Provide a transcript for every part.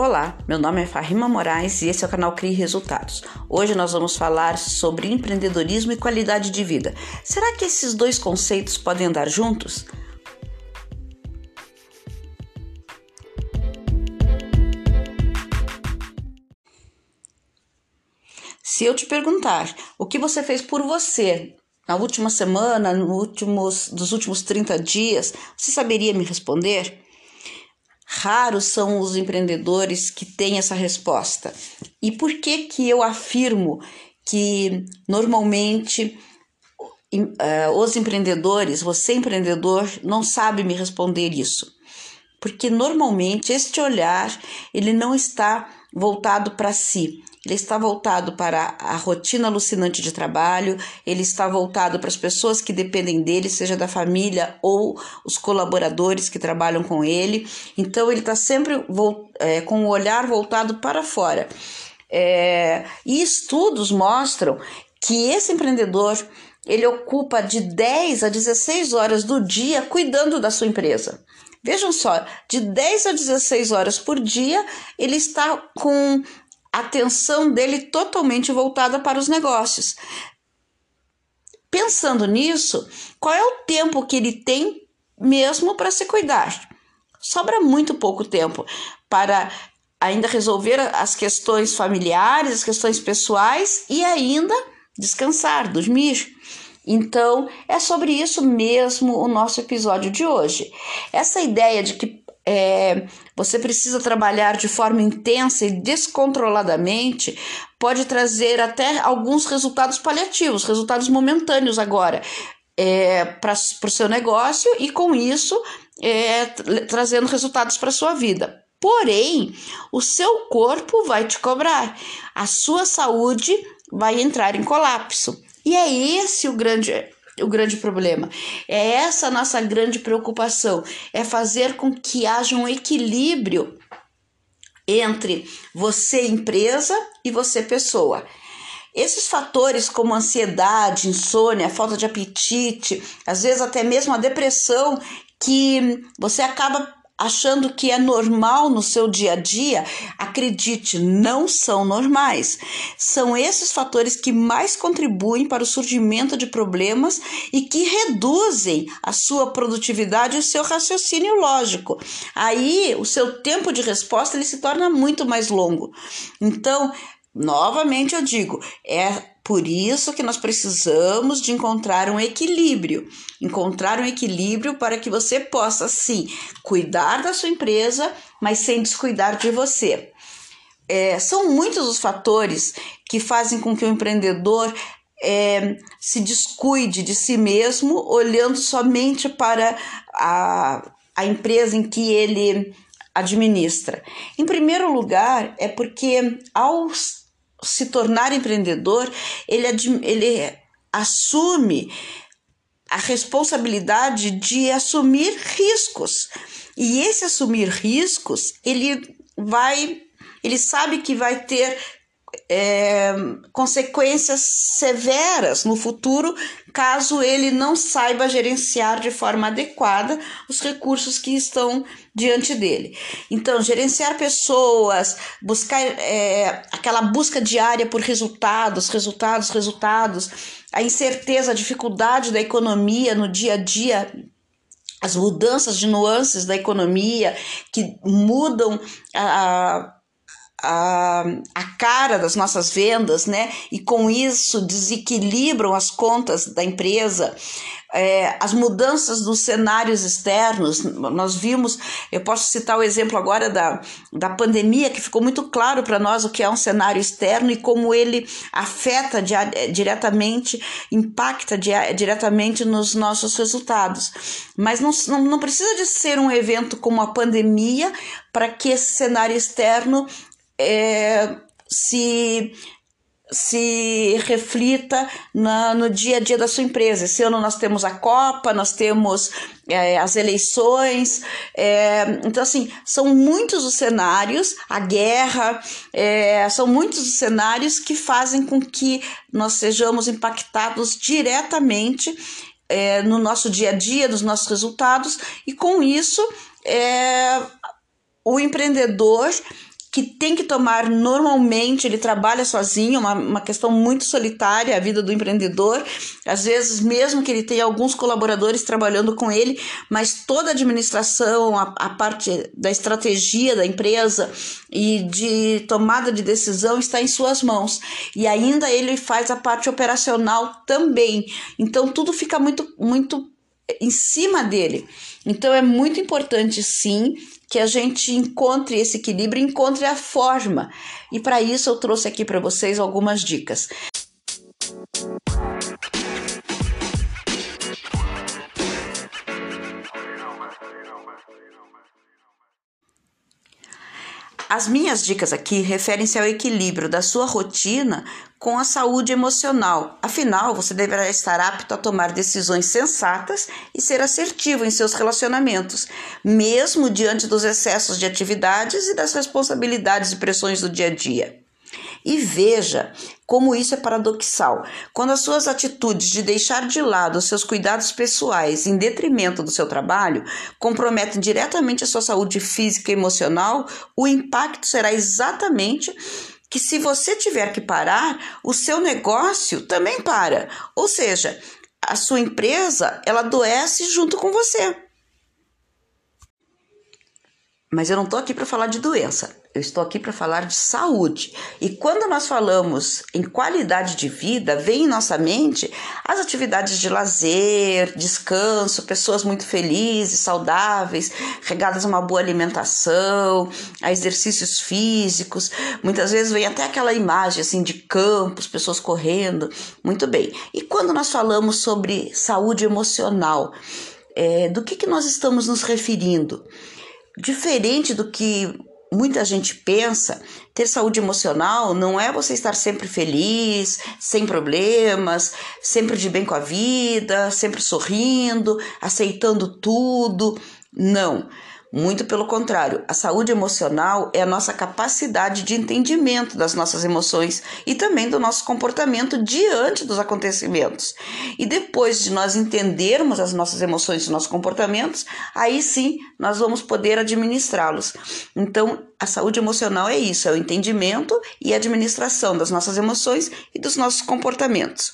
Olá, meu nome é Farrima Moraes e esse é o canal Crie Resultados. Hoje nós vamos falar sobre empreendedorismo e qualidade de vida. Será que esses dois conceitos podem andar juntos? Se eu te perguntar o que você fez por você na última semana, no últimos, dos últimos 30 dias, você saberia me responder? Raros são os empreendedores que têm essa resposta. E por que que eu afirmo que normalmente uh, os empreendedores, você empreendedor, não sabe me responder isso? Porque normalmente este olhar ele não está voltado para si, ele está voltado para a rotina alucinante de trabalho, ele está voltado para as pessoas que dependem dele, seja da família ou os colaboradores que trabalham com ele. Então, ele está sempre é, com o olhar voltado para fora. É, e estudos mostram que esse empreendedor ele ocupa de 10 a 16 horas do dia cuidando da sua empresa. Vejam só, de 10 a 16 horas por dia, ele está com atenção dele totalmente voltada para os negócios. Pensando nisso, qual é o tempo que ele tem mesmo para se cuidar? Sobra muito pouco tempo para ainda resolver as questões familiares, as questões pessoais e ainda descansar, dormir. Então, é sobre isso mesmo o nosso episódio de hoje. Essa ideia de que é, você precisa trabalhar de forma intensa e descontroladamente, pode trazer até alguns resultados paliativos, resultados momentâneos agora. É, para o seu negócio e com isso é, trazendo resultados para a sua vida. Porém, o seu corpo vai te cobrar, a sua saúde vai entrar em colapso. E é esse o grande o grande problema. É essa nossa grande preocupação, é fazer com que haja um equilíbrio entre você empresa e você pessoa. Esses fatores como ansiedade, insônia, falta de apetite, às vezes até mesmo a depressão, que você acaba achando que é normal no seu dia a dia, acredite, não são normais. São esses fatores que mais contribuem para o surgimento de problemas e que reduzem a sua produtividade e o seu raciocínio lógico. Aí, o seu tempo de resposta ele se torna muito mais longo. Então, novamente eu digo, é por isso que nós precisamos de encontrar um equilíbrio, encontrar um equilíbrio para que você possa sim cuidar da sua empresa, mas sem descuidar de você. É, são muitos os fatores que fazem com que o empreendedor é, se descuide de si mesmo, olhando somente para a, a empresa em que ele administra. Em primeiro lugar, é porque ao se tornar empreendedor, ele, ele assume a responsabilidade de assumir riscos. E esse assumir riscos, ele vai, ele sabe que vai ter é, consequências severas no futuro caso ele não saiba gerenciar de forma adequada os recursos que estão diante dele. Então, gerenciar pessoas, buscar é, aquela busca diária por resultados, resultados, resultados, a incerteza, a dificuldade da economia no dia a dia as mudanças de nuances da economia que mudam a, a, a cara das nossas vendas, né? E com isso desequilibram as contas da empresa. É, as mudanças dos cenários externos, nós vimos, eu posso citar o exemplo agora da, da pandemia, que ficou muito claro para nós o que é um cenário externo e como ele afeta diretamente, impacta diretamente nos nossos resultados. Mas não, não, não precisa de ser um evento como a pandemia para que esse cenário externo é, se se reflita na, no dia a dia da sua empresa. Esse ano nós temos a Copa, nós temos é, as eleições, é, então assim, são muitos os cenários, a guerra, é, são muitos os cenários que fazem com que nós sejamos impactados diretamente é, no nosso dia a dia, nos nossos resultados, e com isso é, o empreendedor que tem que tomar normalmente, ele trabalha sozinho, uma, uma questão muito solitária a vida do empreendedor. Às vezes, mesmo que ele tenha alguns colaboradores trabalhando com ele, mas toda a administração, a, a parte da estratégia da empresa e de tomada de decisão está em suas mãos. E ainda ele faz a parte operacional também. Então tudo fica muito, muito em cima dele. Então é muito importante sim que a gente encontre esse equilíbrio, encontre a forma. E para isso eu trouxe aqui para vocês algumas dicas. As minhas dicas aqui referem-se ao equilíbrio da sua rotina com a saúde emocional. Afinal, você deverá estar apto a tomar decisões sensatas e ser assertivo em seus relacionamentos, mesmo diante dos excessos de atividades e das responsabilidades e pressões do dia a dia. E veja como isso é paradoxal. Quando as suas atitudes de deixar de lado os seus cuidados pessoais em detrimento do seu trabalho comprometem diretamente a sua saúde física e emocional, o impacto será exatamente que se você tiver que parar, o seu negócio também para. Ou seja, a sua empresa, ela adoece junto com você. Mas eu não estou aqui para falar de doença. Eu estou aqui para falar de saúde. E quando nós falamos em qualidade de vida, vem em nossa mente as atividades de lazer, descanso, pessoas muito felizes, saudáveis, regadas a uma boa alimentação, a exercícios físicos. Muitas vezes vem até aquela imagem assim de campos, pessoas correndo. Muito bem. E quando nós falamos sobre saúde emocional, é, do que, que nós estamos nos referindo? Diferente do que muita gente pensa, ter saúde emocional não é você estar sempre feliz, sem problemas, sempre de bem com a vida, sempre sorrindo, aceitando tudo. Não. Muito pelo contrário, a saúde emocional é a nossa capacidade de entendimento das nossas emoções e também do nosso comportamento diante dos acontecimentos. E depois de nós entendermos as nossas emoções e nossos comportamentos, aí sim nós vamos poder administrá-los. Então, a saúde emocional é isso, é o entendimento e administração das nossas emoções e dos nossos comportamentos.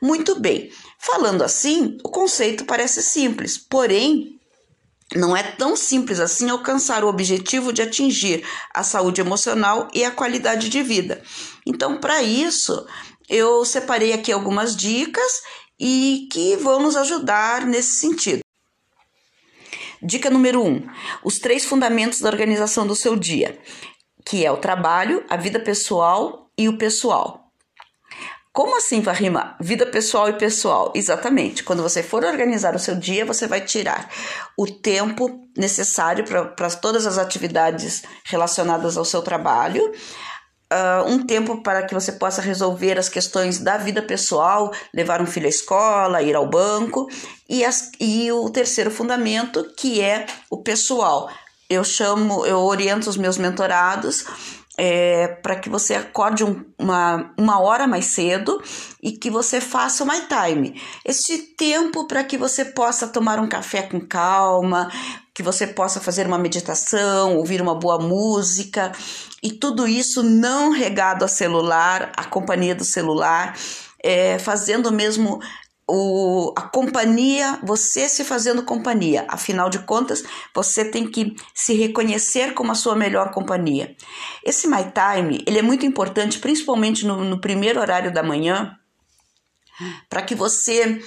Muito bem. Falando assim, o conceito parece simples, porém não é tão simples assim alcançar o objetivo de atingir a saúde emocional e a qualidade de vida. Então, para isso, eu separei aqui algumas dicas e que vão nos ajudar nesse sentido. Dica número 1: um, os três fundamentos da organização do seu dia, que é o trabalho, a vida pessoal e o pessoal. Como assim, Varrima? Vida pessoal e pessoal. Exatamente. Quando você for organizar o seu dia, você vai tirar o tempo necessário para todas as atividades relacionadas ao seu trabalho. Uh, um tempo para que você possa resolver as questões da vida pessoal, levar um filho à escola, ir ao banco, e, as, e o terceiro fundamento, que é o pessoal. Eu chamo, eu oriento os meus mentorados é, para que você acorde um, uma, uma hora mais cedo e que você faça o my time. Esse tempo para que você possa tomar um café com calma, que você possa fazer uma meditação, ouvir uma boa música e tudo isso não regado a celular, a companhia do celular, é, fazendo mesmo o, a companhia, você se fazendo companhia. Afinal de contas, você tem que se reconhecer como a sua melhor companhia. Esse My Time, ele é muito importante, principalmente no, no primeiro horário da manhã, para que você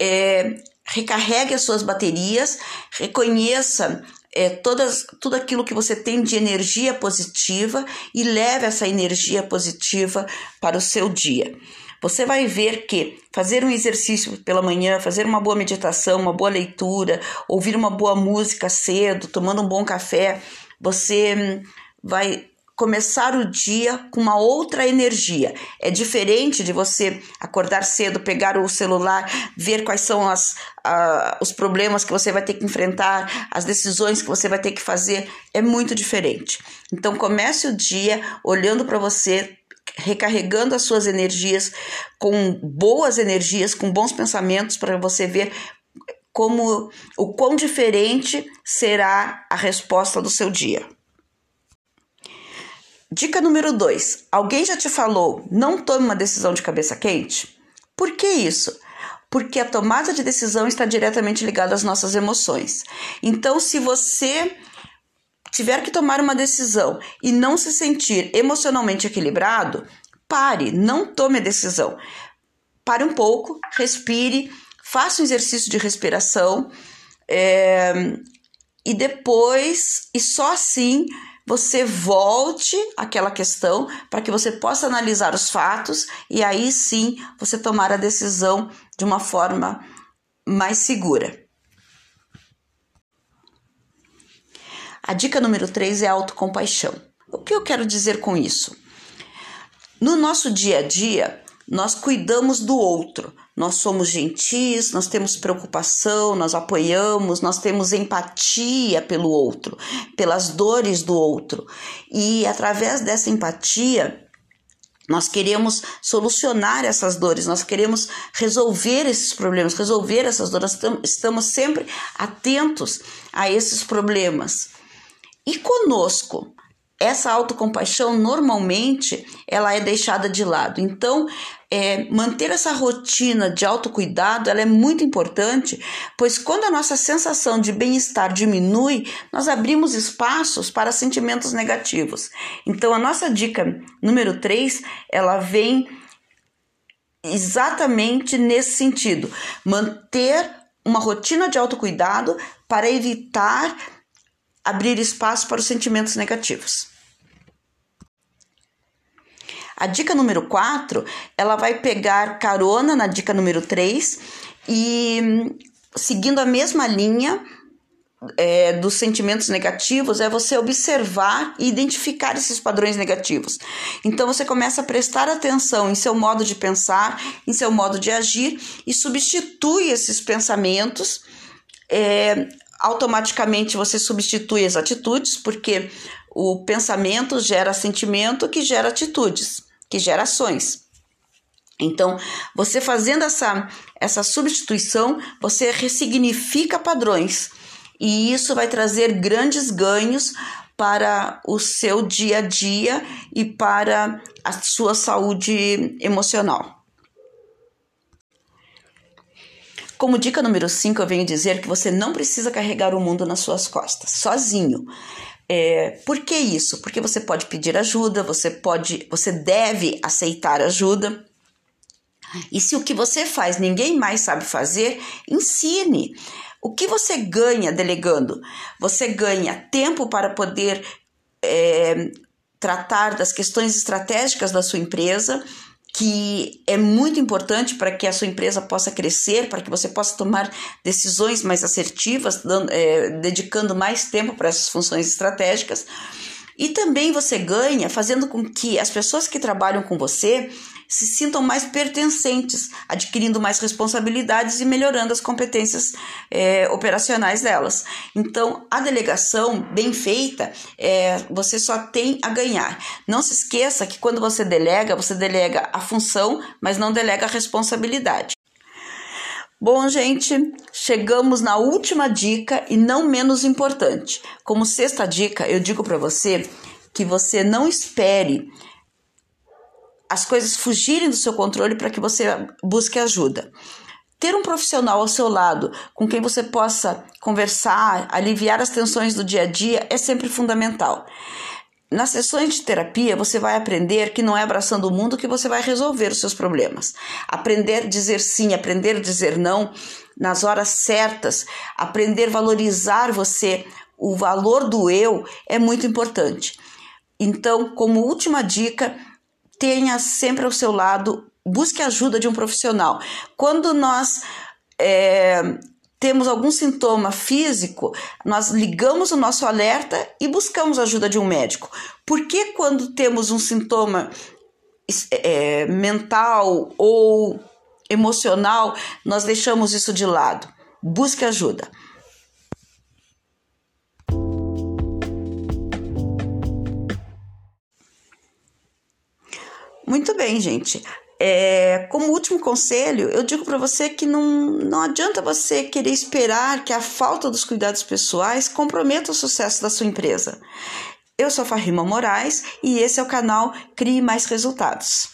é, recarregue as suas baterias, reconheça é, todas, tudo aquilo que você tem de energia positiva e leve essa energia positiva para o seu dia. Você vai ver que fazer um exercício pela manhã, fazer uma boa meditação, uma boa leitura, ouvir uma boa música cedo, tomando um bom café, você hum, vai começar o dia com uma outra energia. É diferente de você acordar cedo, pegar o celular, ver quais são as, uh, os problemas que você vai ter que enfrentar, as decisões que você vai ter que fazer. É muito diferente. Então, comece o dia olhando para você, recarregando as suas energias com boas energias, com bons pensamentos para você ver como o quão diferente será a resposta do seu dia. Dica número 2. Alguém já te falou, não tome uma decisão de cabeça quente? Por que isso? Porque a tomada de decisão está diretamente ligada às nossas emoções. Então, se você tiver que tomar uma decisão e não se sentir emocionalmente equilibrado, pare, não tome a decisão. Pare um pouco, respire, faça um exercício de respiração é, e depois, e só assim, você volte àquela questão para que você possa analisar os fatos e aí sim você tomar a decisão de uma forma mais segura. A dica número 3 é autocompaixão. O que eu quero dizer com isso? No nosso dia a dia, nós cuidamos do outro, nós somos gentis, nós temos preocupação, nós apoiamos, nós temos empatia pelo outro, pelas dores do outro. E através dessa empatia, nós queremos solucionar essas dores, nós queremos resolver esses problemas, resolver essas dores, estamos sempre atentos a esses problemas. E conosco, essa autocompaixão normalmente ela é deixada de lado. Então, é, manter essa rotina de autocuidado ela é muito importante, pois quando a nossa sensação de bem-estar diminui, nós abrimos espaços para sentimentos negativos. Então, a nossa dica número 3, ela vem exatamente nesse sentido: manter uma rotina de autocuidado para evitar abrir espaço para os sentimentos negativos. A dica número 4, ela vai pegar carona na dica número 3 e seguindo a mesma linha é, dos sentimentos negativos é você observar e identificar esses padrões negativos. Então você começa a prestar atenção em seu modo de pensar, em seu modo de agir e substitui esses pensamentos é, automaticamente você substitui as atitudes, porque o pensamento gera sentimento que gera atitudes, que gera ações. Então, você fazendo essa, essa substituição, você ressignifica padrões e isso vai trazer grandes ganhos para o seu dia a dia e para a sua saúde emocional. Como dica número 5, eu venho dizer que você não precisa carregar o mundo nas suas costas, sozinho. É, por que isso? Porque você pode pedir ajuda, você pode, você deve aceitar ajuda. E se o que você faz ninguém mais sabe fazer, ensine. O que você ganha delegando? Você ganha tempo para poder é, tratar das questões estratégicas da sua empresa, que é muito importante para que a sua empresa possa crescer, para que você possa tomar decisões mais assertivas, dando, é, dedicando mais tempo para essas funções estratégicas. E também você ganha fazendo com que as pessoas que trabalham com você se sintam mais pertencentes, adquirindo mais responsabilidades e melhorando as competências é, operacionais delas. Então, a delegação bem feita, é, você só tem a ganhar. Não se esqueça que quando você delega, você delega a função, mas não delega a responsabilidade. Bom, gente, chegamos na última dica e não menos importante. Como sexta dica, eu digo para você que você não espere as coisas fugirem do seu controle para que você busque ajuda. Ter um profissional ao seu lado com quem você possa conversar, aliviar as tensões do dia a dia é sempre fundamental. Nas sessões de terapia, você vai aprender que não é abraçando o mundo que você vai resolver os seus problemas. Aprender a dizer sim, aprender a dizer não nas horas certas, aprender a valorizar você, o valor do eu é muito importante. Então, como última dica, tenha sempre ao seu lado, busque ajuda de um profissional. Quando nós é, temos algum sintoma físico, nós ligamos o nosso alerta e buscamos ajuda de um médico. Por que quando temos um sintoma é, mental ou emocional, nós deixamos isso de lado? Busque ajuda. Muito bem, gente. É, como último conselho, eu digo para você que não, não adianta você querer esperar que a falta dos cuidados pessoais comprometa o sucesso da sua empresa. Eu sou Farrima Moraes e esse é o canal Crie Mais Resultados.